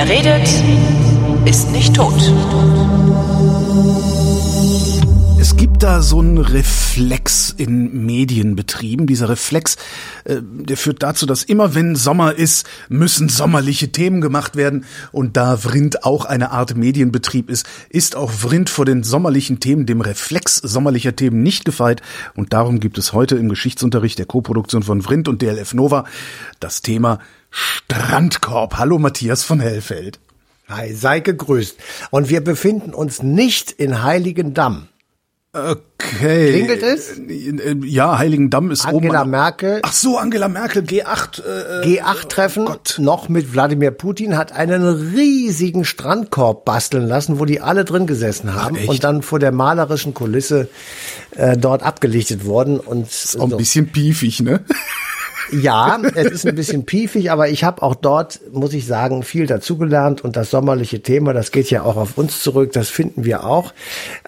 Wer redet, ist nicht tot. Es gibt da so einen Reflex in Medienbetrieben. Dieser Reflex, äh, der führt dazu, dass immer wenn Sommer ist, müssen sommerliche Themen gemacht werden. Und da Vrind auch eine Art Medienbetrieb ist, ist auch Vrind vor den sommerlichen Themen, dem Reflex sommerlicher Themen nicht gefeit. Und darum gibt es heute im Geschichtsunterricht der Koproduktion von Vrind und DLF Nova das Thema Strandkorb. Hallo Matthias von Hellfeld. Hi, sei gegrüßt. Und wir befinden uns nicht in Heiligendamm. Okay. Klingelt es? Ja, Heiligendamm ist Angela oben. Merkel, Ach so, Angela Merkel, G8. Äh, G8-Treffen, Gott. noch mit Wladimir Putin, hat einen riesigen Strandkorb basteln lassen, wo die alle drin gesessen haben echt? und dann vor der malerischen Kulisse äh, dort abgelichtet wurden. Und Auch ein bisschen piefig, ne? Ja, es ist ein bisschen piefig, aber ich habe auch dort, muss ich sagen, viel dazugelernt und das sommerliche Thema, das geht ja auch auf uns zurück, das finden wir auch.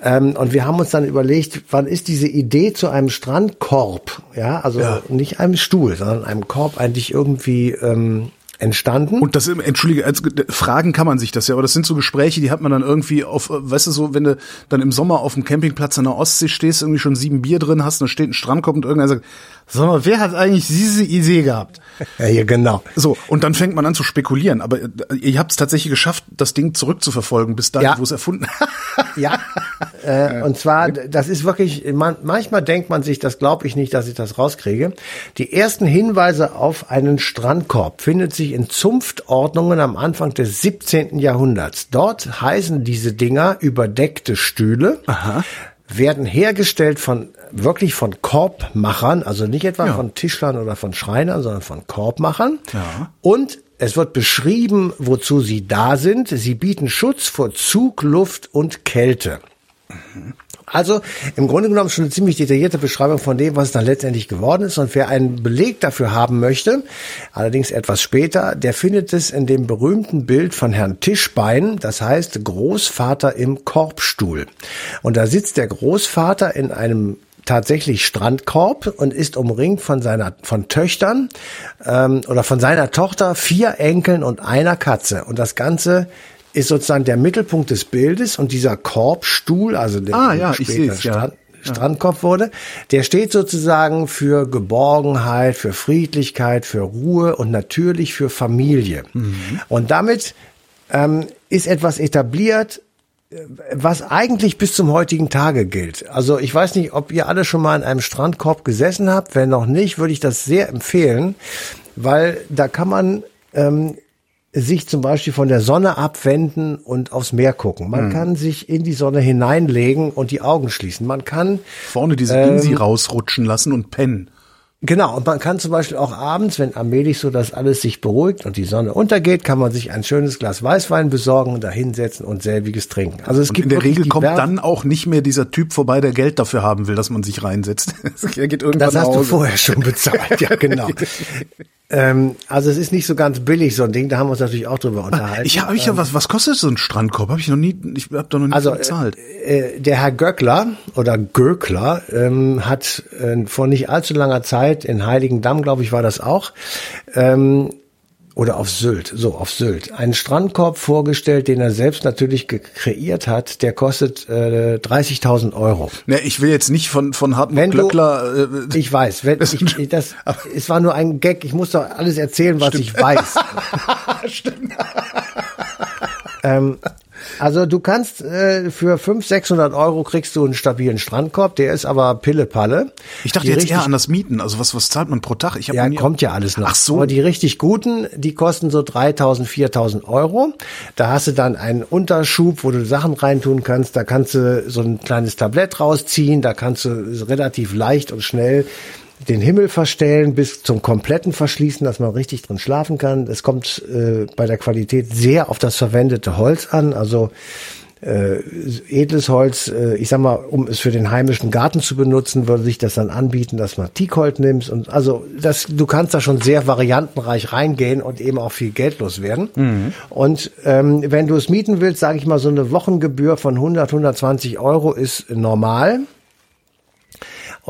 Ähm, und wir haben uns dann überlegt, wann ist diese Idee zu einem Strandkorb, ja, also Ja. nicht einem Stuhl, sondern einem Korb eigentlich irgendwie ähm, entstanden. Und das, entschuldige, als, fragen kann man sich das ja, aber das sind so Gespräche, die hat man dann irgendwie auf, weißt du so, wenn du dann im Sommer auf dem Campingplatz an der Ostsee stehst, irgendwie schon sieben Bier drin hast, dann steht ein Strandkorb und irgendeiner sagt, sag mal, wer hat eigentlich diese Idee gehabt? ja, hier, genau. So, und dann fängt man an zu spekulieren, aber äh, ihr habt es tatsächlich geschafft, das Ding zurückzuverfolgen, bis dahin, Ja. wo es erfunden Ja, äh, und zwar, das ist wirklich, man, manchmal denkt man sich, das glaube ich nicht, dass ich das rauskriege. Die ersten Hinweise auf einen Strandkorb findet sich in Zunftordnungen am Anfang des 17. Jahrhunderts. Dort heißen diese Dinger überdeckte Stühle. werden hergestellt von wirklich von Korbmachern, also nicht etwa Ja. von Tischlern oder von Schreinern, sondern von Korbmachern. Ja. Und es wird beschrieben, wozu sie da sind. Sie bieten Schutz vor Zug, Luft und Kälte. Also im Grunde genommen schon eine ziemlich detaillierte Beschreibung von dem, was es dann letztendlich geworden ist. Und wer einen Beleg dafür haben möchte, allerdings etwas später, der findet es in dem berühmten Bild von Herrn Tischbein, das heißt Großvater im Korbstuhl. Und da sitzt der Großvater in einem tatsächlich Strandkorb und ist umringt von seiner von Töchtern ähm, oder von seiner Tochter, vier Enkeln und einer Katze. Und das Ganze ist sozusagen der Mittelpunkt des Bildes und dieser Korbstuhl, also der Ah, ja, später seh's, ja. Strand, Strandkorb wurde, der steht sozusagen für Geborgenheit, für Friedlichkeit, für Ruhe und natürlich für Familie. Mhm. Und damit ähm, ist etwas etabliert, was eigentlich bis zum heutigen Tage gilt. Also ich weiß nicht, ob ihr alle schon mal in einem Strandkorb gesessen habt. Wenn noch nicht, würde ich das sehr empfehlen, weil da kann man ähm, sich zum Beispiel von der Sonne abwenden und aufs Meer gucken. Man kann sich in die Sonne hineinlegen und die Augen schließen. Man kann Vorne diese Ähm. Binsi rausrutschen lassen und pennen. Genau, und man kann zum Beispiel auch abends, wenn allmählich so das alles sich beruhigt und die Sonne untergeht, kann man sich ein schönes Glas Weißwein besorgen und da hinsetzen und selbiges trinken. Also es Und gibt in der Regel kommt diverse- dann auch nicht mehr dieser Typ vorbei, der Geld dafür haben will, dass man sich reinsetzt. er geht irgendwann Das hast du vorher schon bezahlt, ja genau. ähm, also es ist nicht so ganz billig so ein Ding, da haben wir uns natürlich auch drüber unterhalten. Ich habe ich ja was was kostet so ein Strandkorb? Habe ich noch nie ich habe da noch nie Also bezahlt. äh, äh, der Herr Göckler oder Göckler ähm, hat äh, vor nicht allzu langer Zeit in Heiligendamm, glaube ich, war das auch, ähm, oder auf Sylt, so auf Sylt, einen Strandkorb vorgestellt, den er selbst natürlich kreiert hat. Der kostet äh, 30.000 Euro. Ne, ich will jetzt nicht von von Hartmut Wenn du- Glöckler äh, Ich weiß, wenn ich, ich, das, es war nur ein Gag. Ich muss doch alles erzählen, was ich weiß. Stimmt. Ähm, also du kannst äh, für 500, 600 Euro kriegst du einen stabilen Strandkorb, der ist aber Pille-Palle. Ich dachte Die jetzt richtig- eher an das Mieten. Also was was zahlt man pro Tag? Ich hab Ja, kommt ja alles noch. Ach so. Aber die richtig guten, die kosten so 3000, 4000 Euro. Da hast du dann einen Unterschub, wo du Sachen reintun kannst. Da kannst du so ein kleines Tablett rausziehen. Da kannst du relativ leicht und schnell den Himmel verstellen bis zum kompletten Verschließen, dass man richtig drin schlafen kann. Es kommt äh, bei der Qualität sehr auf das verwendete Holz an. Also äh, edles Holz, äh, ich sag mal, um es für den heimischen Garten zu benutzen, würde sich das dann anbieten, dass man Teakholz nimmst und also das, du kannst da schon sehr variantenreich reingehen und eben auch viel Geld loswerden. Und ähm, wenn du es mieten willst, sage ich mal, so eine Wochengebühr von 100, 120 Euro ist normal.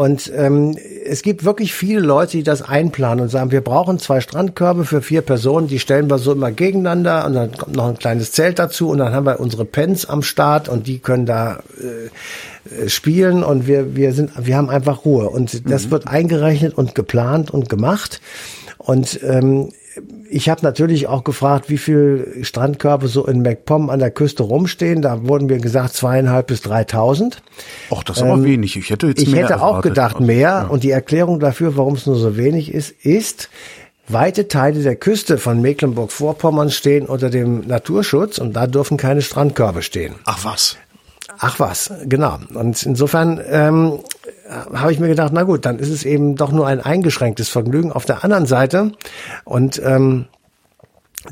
Und ähm, es gibt wirklich viele Leute, die das einplanen und sagen, wir brauchen zwei Strandkörbe für vier Personen, die stellen wir so immer gegeneinander und dann kommt noch ein kleines Zelt dazu und dann haben wir unsere Pens am Start und die können da äh, spielen und wir, wir sind, wir haben einfach Ruhe. Und das mhm. wird eingerechnet und geplant und gemacht. Und ähm, ich habe natürlich auch gefragt, wie viel Strandkörbe so in MacPom an der Küste rumstehen. Da wurden mir gesagt zweieinhalb bis dreitausend. Ach, das ist aber ähm, wenig. Ich hätte jetzt ich mehr hätte erwartet. auch gedacht mehr. Ja. Und die Erklärung dafür, warum es nur so wenig ist, ist, weite Teile der Küste von Mecklenburg-Vorpommern stehen unter dem Naturschutz und da dürfen keine Strandkörbe stehen. Ach was. Ach was, genau. Und insofern ähm, habe ich mir gedacht, na gut, dann ist es eben doch nur ein eingeschränktes Vergnügen. Auf der anderen Seite und ähm,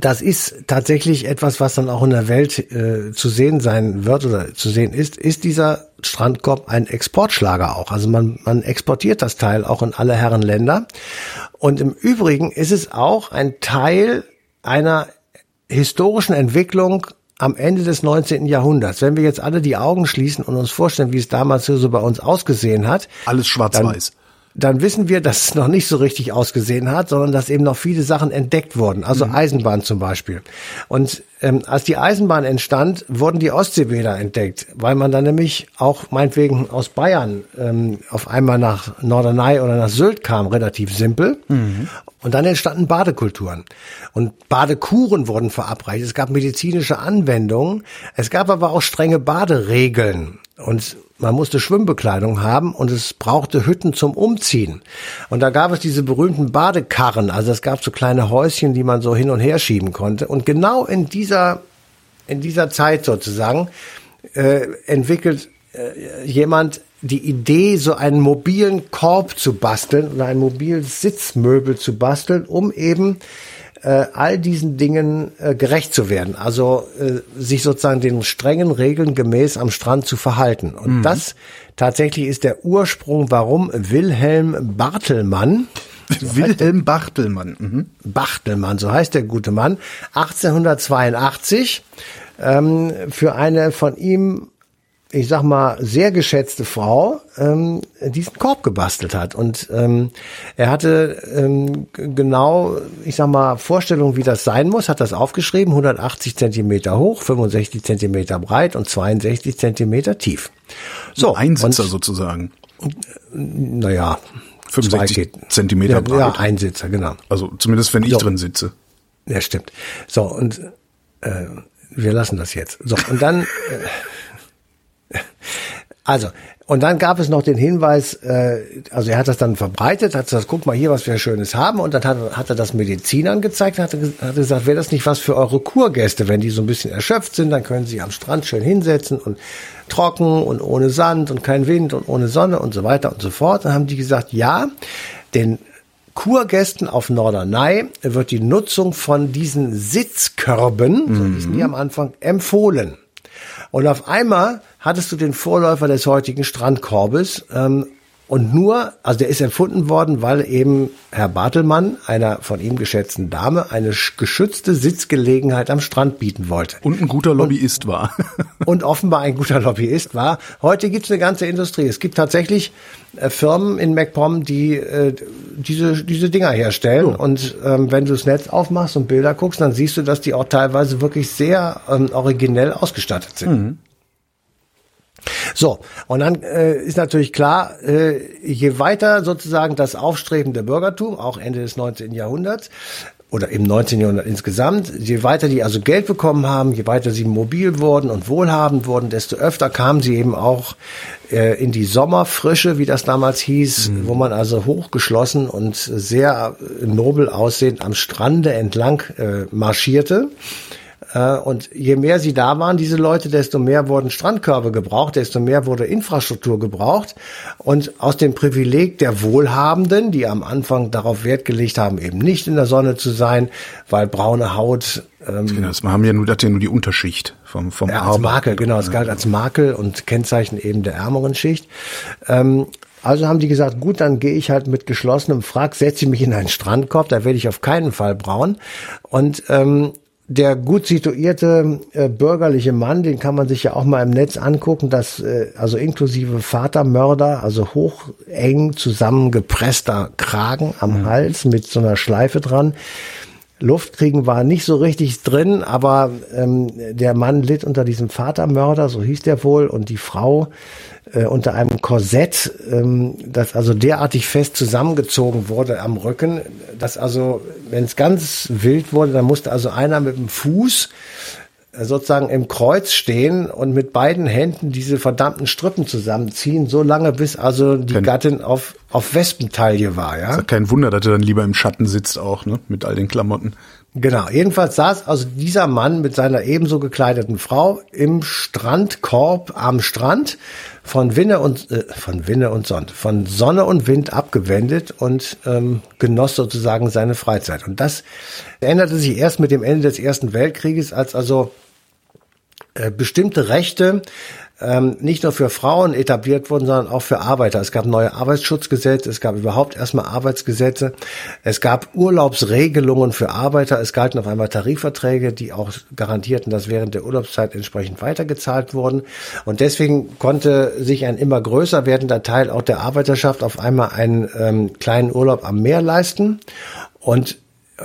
das ist tatsächlich etwas, was dann auch in der Welt äh, zu sehen sein wird oder zu sehen ist, ist dieser Strandkorb ein Exportschlager auch. Also man, man exportiert das Teil auch in alle Herren Länder. Und im Übrigen ist es auch ein Teil einer historischen Entwicklung am Ende des 19. Jahrhunderts, wenn wir jetzt alle die Augen schließen und uns vorstellen, wie es damals so bei uns ausgesehen hat. Alles schwarz-weiß dann wissen wir, dass es noch nicht so richtig ausgesehen hat, sondern dass eben noch viele Sachen entdeckt wurden, also mhm. Eisenbahn zum Beispiel. Und ähm, als die Eisenbahn entstand, wurden die Ostseebäder entdeckt, weil man dann nämlich auch meinetwegen aus Bayern ähm, auf einmal nach Norderney oder nach Sylt kam, relativ simpel. Mhm. Und dann entstanden Badekulturen. Und Badekuren wurden verabreicht. Es gab medizinische Anwendungen. Es gab aber auch strenge Baderegeln. Und man musste Schwimmbekleidung haben und es brauchte Hütten zum Umziehen. Und da gab es diese berühmten Badekarren, also es gab so kleine Häuschen, die man so hin und her schieben konnte. Und genau in dieser, in dieser Zeit sozusagen äh, entwickelt äh, jemand die Idee, so einen mobilen Korb zu basteln oder ein mobiles Sitzmöbel zu basteln, um eben äh, all diesen Dingen äh, gerecht zu werden. Also äh, sich sozusagen den strengen Regeln gemäß am Strand zu verhalten. Und mhm. das tatsächlich ist der Ursprung, warum Wilhelm Bartelmann so Wilhelm Bartelmann. Mhm. Bartelmann, so heißt der gute Mann, 1882 ähm, für eine von ihm ich sag mal, sehr geschätzte Frau ähm, diesen Korb gebastelt hat. Und ähm, er hatte ähm, genau, ich sag mal, Vorstellungen, wie das sein muss, hat das aufgeschrieben, 180 Zentimeter hoch, 65 Zentimeter breit und 62 Zentimeter tief. So, Ein Einsitzer und, sozusagen. Naja, 65 Zentimeter breit. Ja, Einsitzer, genau. Also zumindest, wenn ich so. drin sitze. Ja, stimmt. So, und äh, wir lassen das jetzt. So, und dann... Äh, also, und dann gab es noch den Hinweis, äh, also er hat das dann verbreitet, hat gesagt, guck mal hier, was wir Schönes haben. Und dann hat, hat er das Medizinern gezeigt, hat, hat gesagt, wäre das nicht was für eure Kurgäste, wenn die so ein bisschen erschöpft sind, dann können sie am Strand schön hinsetzen und trocken und ohne Sand und kein Wind und ohne Sonne und so weiter und so fort. Dann haben die gesagt, ja, den Kurgästen auf Norderney wird die Nutzung von diesen Sitzkörben, mhm. so hießen die am Anfang, empfohlen. Und auf einmal hattest du den Vorläufer des heutigen Strandkorbes. Ähm, und nur, also der ist erfunden worden, weil eben Herr Bartelmann, einer von ihm geschätzten Dame, eine geschützte Sitzgelegenheit am Strand bieten wollte. Und ein guter Lobbyist und, war. und offenbar ein guter Lobbyist war. Heute gibt's eine ganze Industrie. Es gibt tatsächlich äh, Firmen in MacPom, die äh, diese, diese Dinger herstellen. Oh. Und ähm, wenn du das Netz aufmachst und Bilder guckst, dann siehst du, dass die auch teilweise wirklich sehr ähm, originell ausgestattet sind. Mhm. So, und dann äh, ist natürlich klar, äh, je weiter sozusagen das aufstrebende Bürgertum, auch Ende des 19. Jahrhunderts, oder im 19. Jahrhundert insgesamt, je weiter die also Geld bekommen haben, je weiter sie mobil wurden und wohlhabend wurden, desto öfter kamen sie eben auch äh, in die Sommerfrische, wie das damals hieß, mhm. wo man also hochgeschlossen und sehr nobel aussehend am Strande entlang äh, marschierte. Äh, und je mehr sie da waren, diese Leute, desto mehr wurden Strandkörbe gebraucht, desto mehr wurde Infrastruktur gebraucht. Und aus dem Privileg der Wohlhabenden, die am Anfang darauf Wert gelegt haben, eben nicht in der Sonne zu sein, weil braune Haut ähm, genau, das haben ja nur, das ja nur die Unterschicht vom, vom ja, als Makel, genau, es galt als Makel und Kennzeichen eben der ärmeren Schicht. Ähm, also haben die gesagt, gut, dann gehe ich halt mit geschlossenem Frack, setze mich in einen Strandkorb, da werde ich auf keinen Fall braun. Und ähm, der gut situierte äh, bürgerliche Mann, den kann man sich ja auch mal im Netz angucken, das äh, also inklusive Vatermörder, also hoch eng zusammengepresster Kragen am mhm. Hals mit so einer Schleife dran. Luft kriegen war nicht so richtig drin, aber ähm, der Mann litt unter diesem Vatermörder, so hieß der wohl, und die Frau äh, unter einem Korsett, ähm, das also derartig fest zusammengezogen wurde am Rücken, dass also, wenn es ganz wild wurde, dann musste also einer mit dem Fuß äh, sozusagen im Kreuz stehen und mit beiden Händen diese verdammten Strippen zusammenziehen, so lange bis also die kein, Gattin auf, auf Wespentaille war, ja. Ist ja kein Wunder, dass er dann lieber im Schatten sitzt auch, ne, mit all den Klamotten. Genau, jedenfalls saß also dieser Mann mit seiner ebenso gekleideten Frau im Strandkorb am Strand von Winne und äh, von Winne und Sonne, von Sonne und Wind abgewendet und ähm, genoss sozusagen seine Freizeit. Und das änderte sich erst mit dem Ende des Ersten Weltkrieges, als also äh, bestimmte Rechte ähm, nicht nur für Frauen etabliert wurden, sondern auch für Arbeiter. Es gab neue Arbeitsschutzgesetze, es gab überhaupt erstmal Arbeitsgesetze, es gab Urlaubsregelungen für Arbeiter, es galten auf einmal Tarifverträge, die auch garantierten, dass während der Urlaubszeit entsprechend weitergezahlt wurden. Und deswegen konnte sich ein immer größer werdender Teil auch der Arbeiterschaft auf einmal einen ähm, kleinen Urlaub am Meer leisten. Und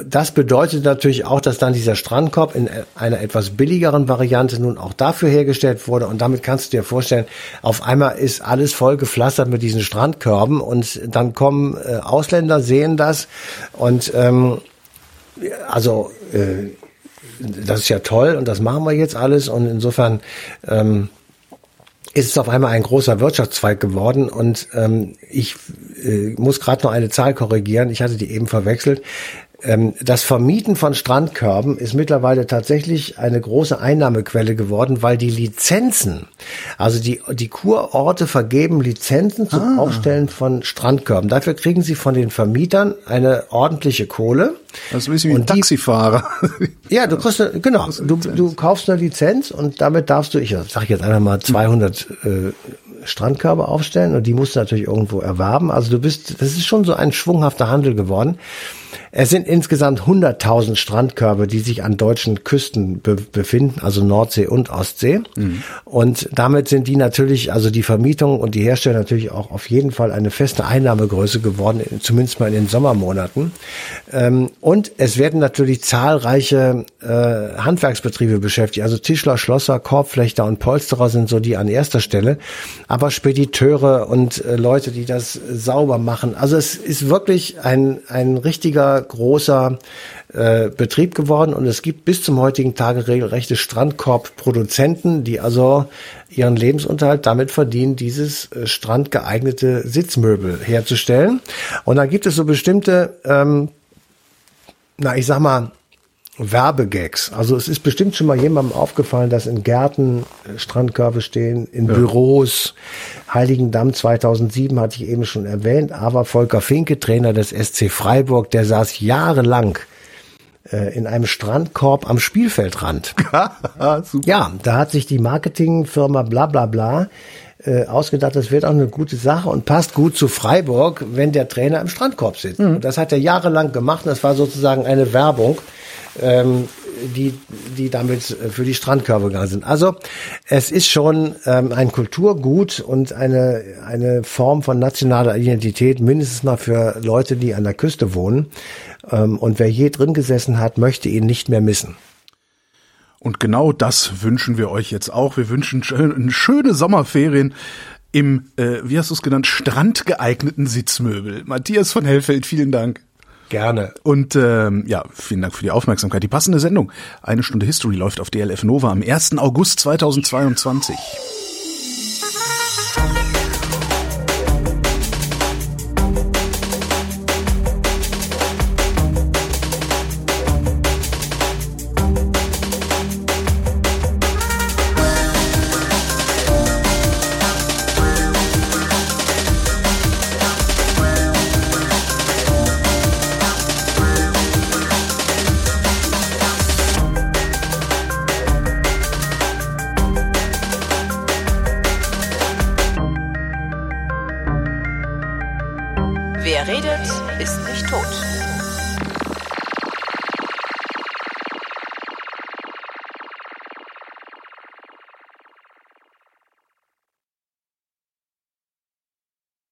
das bedeutet natürlich auch, dass dann dieser Strandkorb in einer etwas billigeren Variante nun auch dafür hergestellt wurde. Und damit kannst du dir vorstellen, auf einmal ist alles voll gepflastert mit diesen Strandkörben und dann kommen äh, Ausländer, sehen das und ähm, also äh, das ist ja toll und das machen wir jetzt alles und insofern ähm, ist es auf einmal ein großer Wirtschaftszweig geworden und ähm, ich äh, muss gerade noch eine Zahl korrigieren. Ich hatte die eben verwechselt. Ähm, das Vermieten von Strandkörben ist mittlerweile tatsächlich eine große Einnahmequelle geworden, weil die Lizenzen, also die, die Kurorte vergeben Lizenzen zum ah. Aufstellen von Strandkörben. Dafür kriegen sie von den Vermietern eine ordentliche Kohle. Das ist ein bisschen wie ein Taxifahrer. ja, du kriegst, eine, genau, du, du kaufst eine Lizenz und damit darfst du, ich sag jetzt einfach mal 200 äh, Strandkörbe aufstellen und die musst du natürlich irgendwo erwerben. Also du bist, das ist schon so ein schwunghafter Handel geworden. Es sind insgesamt 100.000 Strandkörbe, die sich an deutschen Küsten be befinden, also Nordsee und Ostsee. Mhm. Und damit sind die natürlich, also die Vermietung und die Hersteller natürlich auch auf jeden Fall eine feste Einnahmegröße geworden, zumindest mal in den Sommermonaten. Ähm, und es werden natürlich zahlreiche äh, Handwerksbetriebe beschäftigt, also Tischler, Schlosser, Korbflechter und Polsterer sind so die an erster Stelle, aber Spediteure und äh, Leute, die das sauber machen. Also es ist wirklich ein, ein richtiger großer äh, Betrieb geworden und es gibt bis zum heutigen Tage regelrechte Strandkorbproduzenten, die also ihren Lebensunterhalt damit verdienen, dieses äh, strandgeeignete Sitzmöbel herzustellen. Und da gibt es so bestimmte, ähm, na ich sag mal, Werbegags. Also es ist bestimmt schon mal jemandem aufgefallen, dass in Gärten äh, Strandkörbe stehen, in ja. Büros. Heiligendamm 2007 hatte ich eben schon erwähnt, aber Volker Finke, Trainer des SC Freiburg, der saß jahrelang äh, in einem Strandkorb am Spielfeldrand. ja, da hat sich die Marketingfirma bla bla bla äh, ausgedacht, das wird auch eine gute Sache und passt gut zu Freiburg, wenn der Trainer im Strandkorb sitzt. Mhm. Das hat er jahrelang gemacht. Das war sozusagen eine Werbung ähm, die, die damit für die Strandkörbe gegangen sind. Also es ist schon ähm, ein Kulturgut und eine, eine Form von nationaler Identität, mindestens mal für Leute, die an der Küste wohnen. Ähm, und wer je drin gesessen hat, möchte ihn nicht mehr missen. Und genau das wünschen wir euch jetzt auch. Wir wünschen schöne Sommerferien im, äh, wie hast du es genannt, strandgeeigneten Sitzmöbel. Matthias von Hellfeld, vielen Dank. Gerne. Und ähm, ja, vielen Dank für die Aufmerksamkeit. Die passende Sendung, eine Stunde History, läuft auf DLF Nova am 1. August 2022.